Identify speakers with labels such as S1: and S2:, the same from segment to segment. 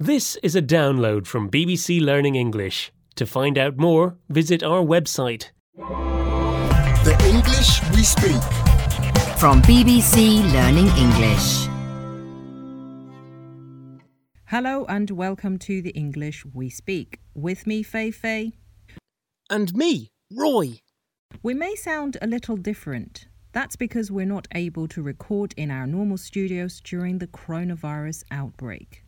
S1: This is a download from BBC Learning English. To find out more, visit our website.
S2: The English we speak.
S3: From BBC Learning English.
S4: Hello and welcome to the English we speak. With me, Fei Fei.
S5: And me, Roy.
S4: We may sound a little different. That's because we're not able to record in our normal studios during the coronavirus outbreak.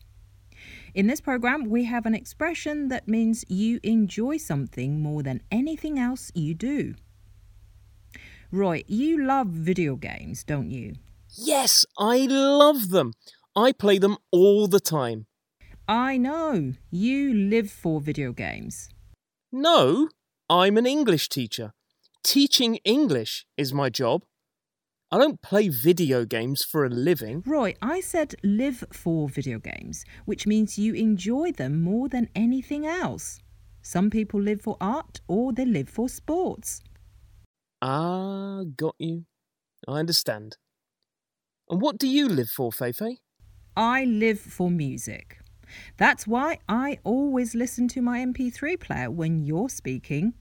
S4: In this program, we have an expression that means you enjoy something more than anything else you do. Roy, you love video games, don't you?
S5: Yes, I love them. I play them all the time.
S4: I know. You live for video games.
S5: No, I'm an English teacher. Teaching English is my job. I don't play video games for a living.
S4: Roy, I said live for video games, which means you enjoy them more than anything else. Some people live for art or they live for sports.
S5: Ah, got you. I understand. And what do you live for, Feifei?
S4: I live for music. That's why I always listen to my MP3 player when you're speaking.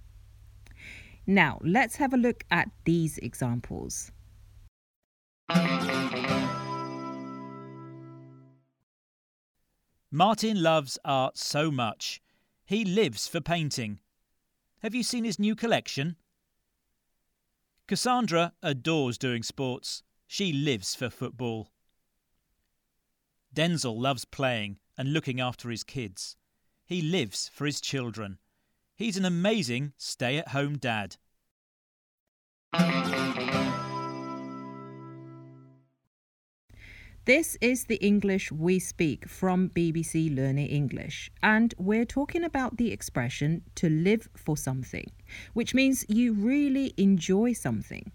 S4: Now, let's have a look at these examples.
S6: Martin loves art so much. He lives for painting. Have you seen his new collection? Cassandra adores doing sports. She lives for football. Denzel loves playing and looking after his kids. He lives for his children. He's an amazing stay at home dad.
S4: This is the English we speak from BBC Learning English, and we're talking about the expression to live for something, which means you really enjoy something.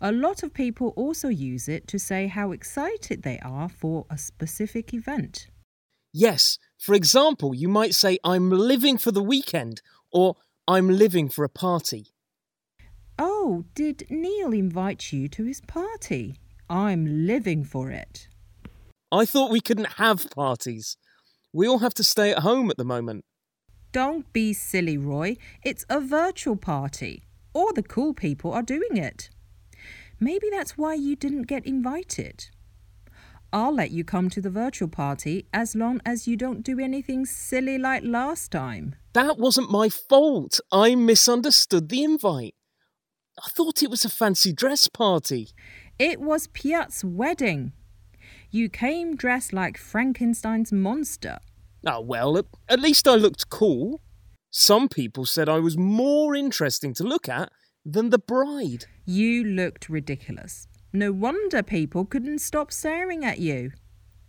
S4: A lot of people also use it to say how excited they are for a specific event.
S5: Yes, for example, you might say, I'm living for the weekend, or I'm living for a party.
S4: Oh, did Neil invite you to his party? I'm living for it.
S5: I thought we couldn't have parties. We all have to stay at home at the moment.
S4: Don't be silly, Roy. It's a virtual party. All the cool people are doing it. Maybe that's why you didn't get invited. I'll let you come to the virtual party as long as you don't do anything silly like last time.
S5: That wasn't my fault. I misunderstood the invite. I thought it was a fancy dress party.
S4: It was Piat's wedding. You came dressed like Frankenstein's monster.
S5: Oh, well, at, at least I looked cool. Some people said I was more interesting to look at than the bride.
S4: You looked ridiculous. No wonder people couldn't stop staring at you.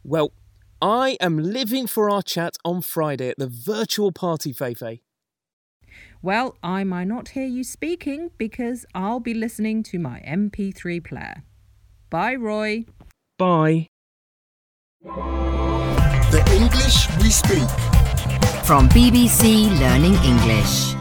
S5: Well, I am living for our chat on Friday at the virtual party, Feifei.
S4: Well, I might not hear you speaking because I'll be listening to my MP3 player. Bye, Roy.
S5: Bye.
S2: The English we speak.
S3: From BBC Learning English.